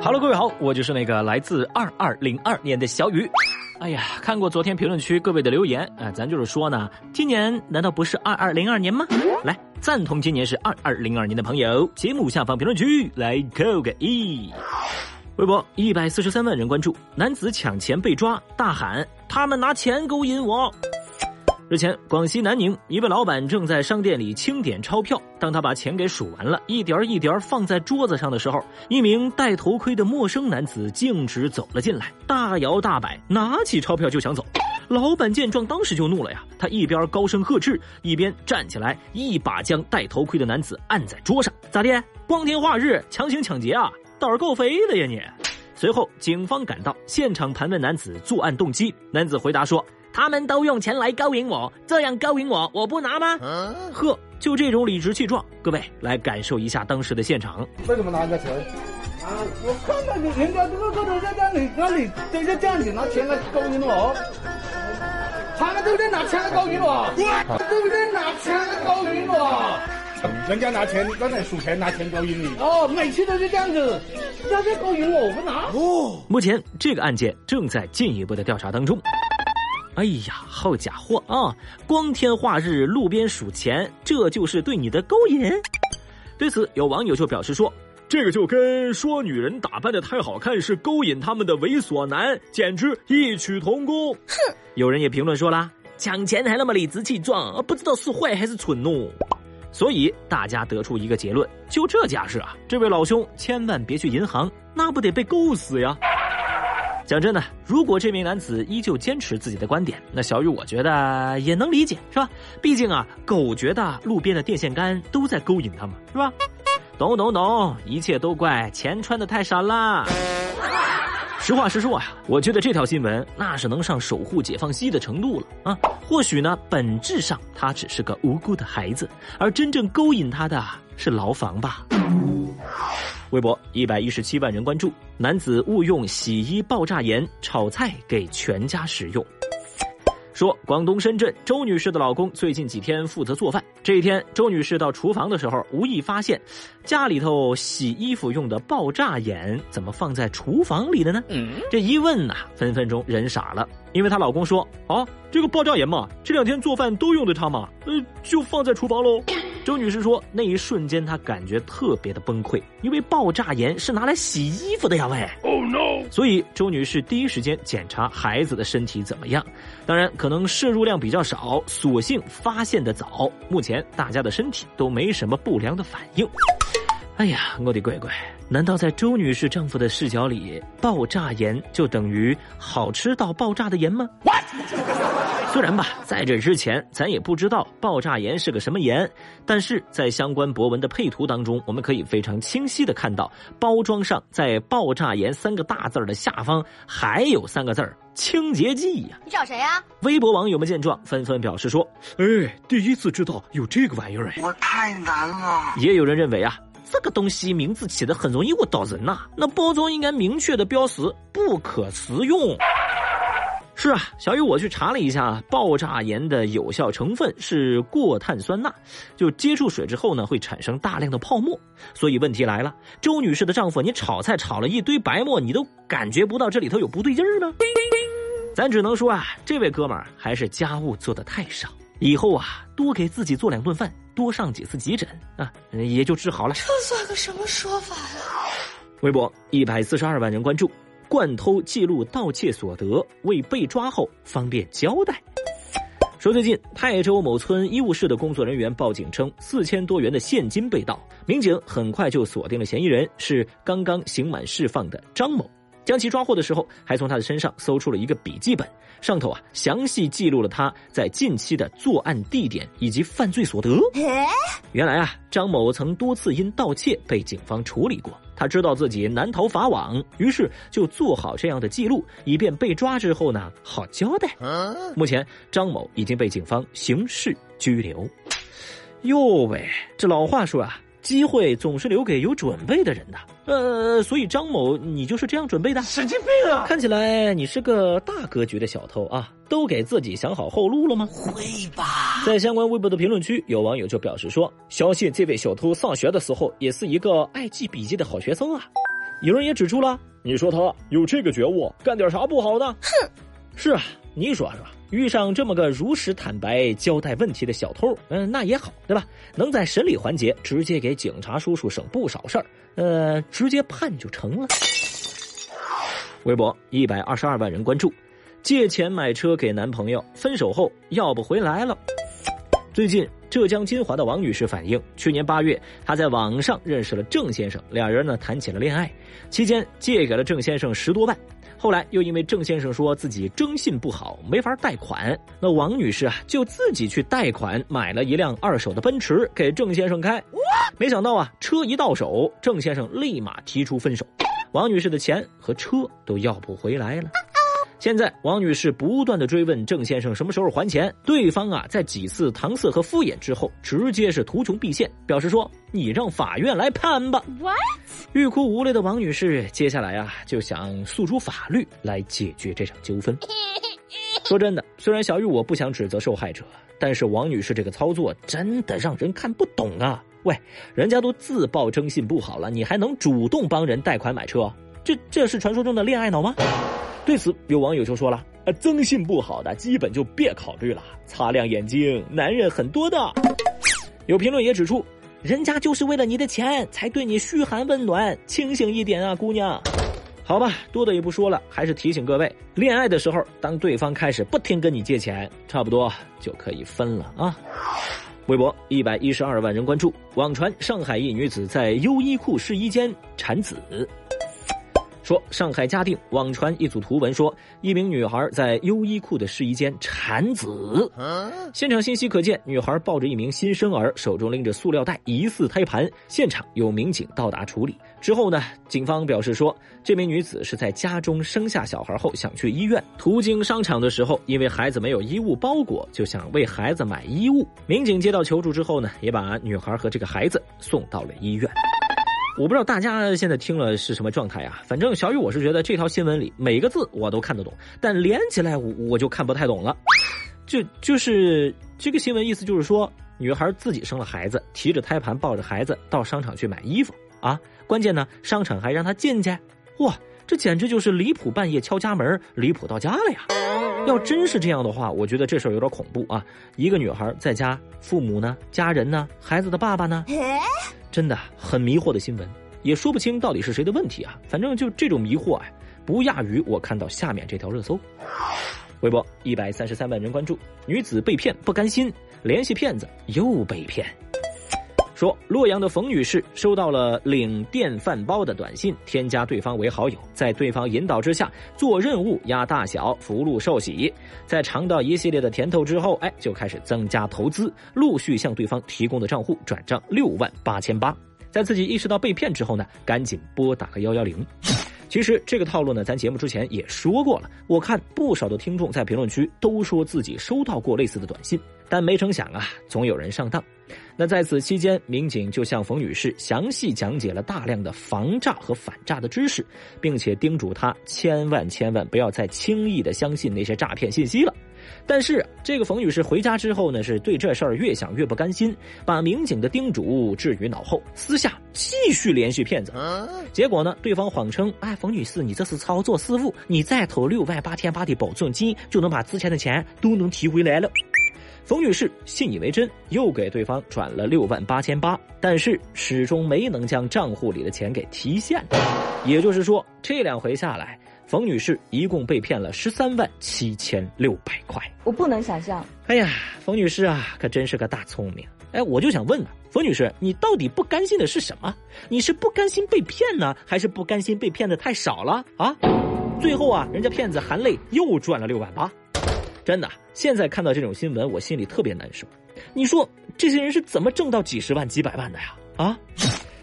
哈喽，各位好，我就是那个来自二二零二年的小雨。哎呀，看过昨天评论区各位的留言啊，咱就是说呢，今年难道不是二二零二年吗？来，赞同今年是二二零二年的朋友，节目下方评论区来扣个一。微博一百四十三万人关注，男子抢钱被抓，大喊他们拿钱勾引我。日前，广西南宁一位老板正在商店里清点钞票，当他把钱给数完了，一点一点放在桌子上的时候，一名戴头盔的陌生男子径直走了进来，大摇大摆拿起钞票就想走。老板见状，当时就怒了呀，他一边高声呵斥，一边站起来，一把将戴头盔的男子按在桌上。咋的？光天化日强行抢劫啊？胆儿够肥的呀你！随后，警方赶到现场盘问男子作案动机。男子回答说：“他们都用钱来勾引我，这样勾引我，我不拿吗？”呵，就这种理直气壮。各位来感受一下当时的现场。为什么拿人家钱？啊，我看到你人家这个个都在这里，那你都在这样子拿钱来勾引我，他们都在拿钱来勾引我，都在拿钱来勾引我。人家拿钱，刚才数钱拿钱勾引你。哦，每次都是这样子，人家勾引我，我不拿。哦，目前这个案件正在进一步的调查当中。哎呀，好家伙啊！光天化日路边数钱，这就是对你的勾引。对此，有网友就表示说：“这个就跟说女人打扮的太好看是勾引他们的猥琐男，简直异曲同工。”哼！有人也评论说啦：“抢钱还那么理直气壮，不知道是坏还是蠢哦。”所以大家得出一个结论：就这架势啊，这位老兄千万别去银行，那不得被勾死呀！讲真的，如果这名男子依旧坚持自己的观点，那小雨我觉得也能理解，是吧？毕竟啊，狗觉得路边的电线杆都在勾引他嘛，是吧？懂懂懂，一切都怪钱穿的太少了。实话实说呀，我觉得这条新闻那是能上守护解放西的程度了啊！或许呢，本质上他只是个无辜的孩子，而真正勾引他的是牢房吧。微博一百一十七万人关注，男子误用洗衣爆炸盐炒菜给全家使用。说广东深圳周女士的老公最近几天负责做饭。这一天，周女士到厨房的时候，无意发现家里头洗衣服用的爆炸盐怎么放在厨房里的呢？这一问呐，分分钟人傻了，因为她老公说：“啊，这个爆炸盐嘛，这两天做饭都用的它嘛，呃，就放在厨房喽。”周女士说：“那一瞬间，她感觉特别的崩溃，因为爆炸盐是拿来洗衣服的呀，喂！Oh no！所以周女士第一时间检查孩子的身体怎么样。当然，可能摄入量比较少，所幸发现的早。目前大家的身体都没什么不良的反应。哎呀，我的乖乖，难道在周女士丈夫的视角里，爆炸盐就等于好吃到爆炸的盐吗？虽然吧，在这之前咱也不知道爆炸盐是个什么盐，但是在相关博文的配图当中，我们可以非常清晰的看到，包装上在“爆炸盐”三个大字的下方还有三个字儿“清洁剂”呀。你找谁呀？微博网友们见状纷纷表示说：“哎，第一次知道有这个玩意儿哎，我太难了。”也有人认为啊，这个东西名字起的很容易误导人呐，那包装应该明确的标识不可食用。是啊，小雨，我去查了一下，爆炸盐的有效成分是过碳酸钠，就接触水之后呢，会产生大量的泡沫。所以问题来了，周女士的丈夫，你炒菜炒了一堆白沫，你都感觉不到这里头有不对劲儿吗？咱只能说啊，这位哥们儿还是家务做的太少，以后啊，多给自己做两顿饭，多上几次急诊啊，也就治好了。这算个什么说法呀？微博一百四十二万人关注。惯偷记录盗窃所得，为被抓后方便交代。说最近泰州某村医务室的工作人员报警称，四千多元的现金被盗，民警很快就锁定了嫌疑人，是刚刚刑满释放的张某。将其抓获的时候，还从他的身上搜出了一个笔记本，上头啊详细记录了他在近期的作案地点以及犯罪所得。原来啊，张某曾多次因盗窃被警方处理过，他知道自己难逃法网，于是就做好这样的记录，以便被抓之后呢好交代。目前，张某已经被警方刑事拘留。哟喂，这老话说啊，机会总是留给有准备的人的。呃，所以张某，你就是这样准备的？神经病啊！看起来你是个大格局的小偷啊，都给自己想好后路了吗？会吧。在相关微博的评论区，有网友就表示说，相信这位小偷上学的时候也是一个爱记笔记的好学生啊。有人也指出了，你说他有这个觉悟，干点啥不好呢？哼，是啊，你说说。遇上这么个如实坦白交代问题的小偷，嗯，那也好，对吧？能在审理环节直接给警察叔叔省不少事儿，呃，直接判就成了。微博一百二十二万人关注，借钱买车给男朋友，分手后要不回来了。最近，浙江金华的王女士反映，去年八月，她在网上认识了郑先生，俩人呢谈起了恋爱，期间借给了郑先生十多万。后来又因为郑先生说自己征信不好，没法贷款，那王女士啊就自己去贷款买了一辆二手的奔驰给郑先生开。没想到啊，车一到手，郑先生立马提出分手，王女士的钱和车都要不回来了。现在王女士不断的追问郑先生什么时候还钱，对方啊在几次搪塞和敷衍之后，直接是图穷匕现，表示说你让法院来判吧。欲哭无泪的王女士，接下来啊就想诉诸法律来解决这场纠纷。说真的，虽然小玉我不想指责受害者，但是王女士这个操作真的让人看不懂啊！喂，人家都自曝征信不好了，你还能主动帮人贷款买车？这这是传说中的恋爱脑吗？对此，有网友就说了：“呃，征信不好的，基本就别考虑了，擦亮眼睛，男人很多的。”有评论也指出。人家就是为了你的钱才对你嘘寒问暖，清醒一点啊，姑娘。好吧，多的也不说了，还是提醒各位，恋爱的时候，当对方开始不停跟你借钱，差不多就可以分了啊。微博一百一十二万人关注，网传上海一女子在优衣库试衣间产子。说上海嘉定网传一组图文，说一名女孩在优衣库的试衣间产子。现场信息可见，女孩抱着一名新生儿，手中拎着塑料袋，疑似胎盘。现场有民警到达处理之后呢，警方表示说，这名女子是在家中生下小孩后想去医院，途经商场的时候，因为孩子没有衣物包裹，就想为孩子买衣物。民警接到求助之后呢，也把女孩和这个孩子送到了医院。我不知道大家现在听了是什么状态啊？反正小雨我是觉得这条新闻里每个字我都看得懂，但连起来我我就看不太懂了。就就是这个新闻意思就是说，女孩自己生了孩子，提着胎盘抱着孩子到商场去买衣服啊。关键呢，商场还让她进去，哇，这简直就是离谱！半夜敲家门，离谱到家了呀！要真是这样的话，我觉得这事儿有点恐怖啊。一个女孩在家，父母呢？家人呢？孩子的爸爸呢？真的很迷惑的新闻，也说不清到底是谁的问题啊！反正就这种迷惑啊，不亚于我看到下面这条热搜。微博一百三十三万人关注，女子被骗不甘心，联系骗子又被骗。说洛阳的冯女士收到了领电饭煲的短信，添加对方为好友，在对方引导之下做任务压大小，福禄寿喜，在尝到一系列的甜头之后，哎，就开始增加投资，陆续向对方提供的账户转账六万八千八。在自己意识到被骗之后呢，赶紧拨打个幺幺零。其实这个套路呢，咱节目之前也说过了。我看不少的听众在评论区都说自己收到过类似的短信，但没成想啊，总有人上当。那在此期间，民警就向冯女士详细讲解了大量的防诈和反诈的知识，并且叮嘱她千万千万不要再轻易的相信那些诈骗信息了。但是这个冯女士回家之后呢，是对这事儿越想越不甘心，把民警的叮嘱置于脑后，私下继续联系骗子。结果呢，对方谎称：“哎，冯女士，你这是操作失误，你再投六万八千八的保证金，就能把之前的钱都能提回来了。”冯女士信以为真，又给对方转了六万八千八，但是始终没能将账户里的钱给提现。也就是说，这两回下来。冯女士一共被骗了十三万七千六百块，我不能想象。哎呀，冯女士啊，可真是个大聪明。哎，我就想问了，冯女士，你到底不甘心的是什么？你是不甘心被骗呢，还是不甘心被骗的太少了啊？最后啊，人家骗子含泪又赚了六万八，真的。现在看到这种新闻，我心里特别难受。你说这些人是怎么挣到几十万、几百万的呀？啊？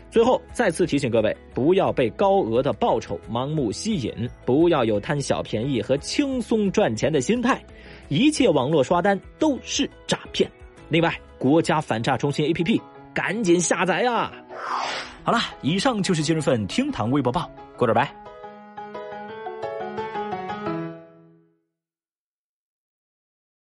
最后再次提醒各位，不要被高额的报酬盲目吸引，不要有贪小便宜和轻松赚钱的心态，一切网络刷单都是诈骗。另外，国家反诈中心 APP 赶紧下载呀！好了，以上就是今日份厅堂微博报，过这儿拜。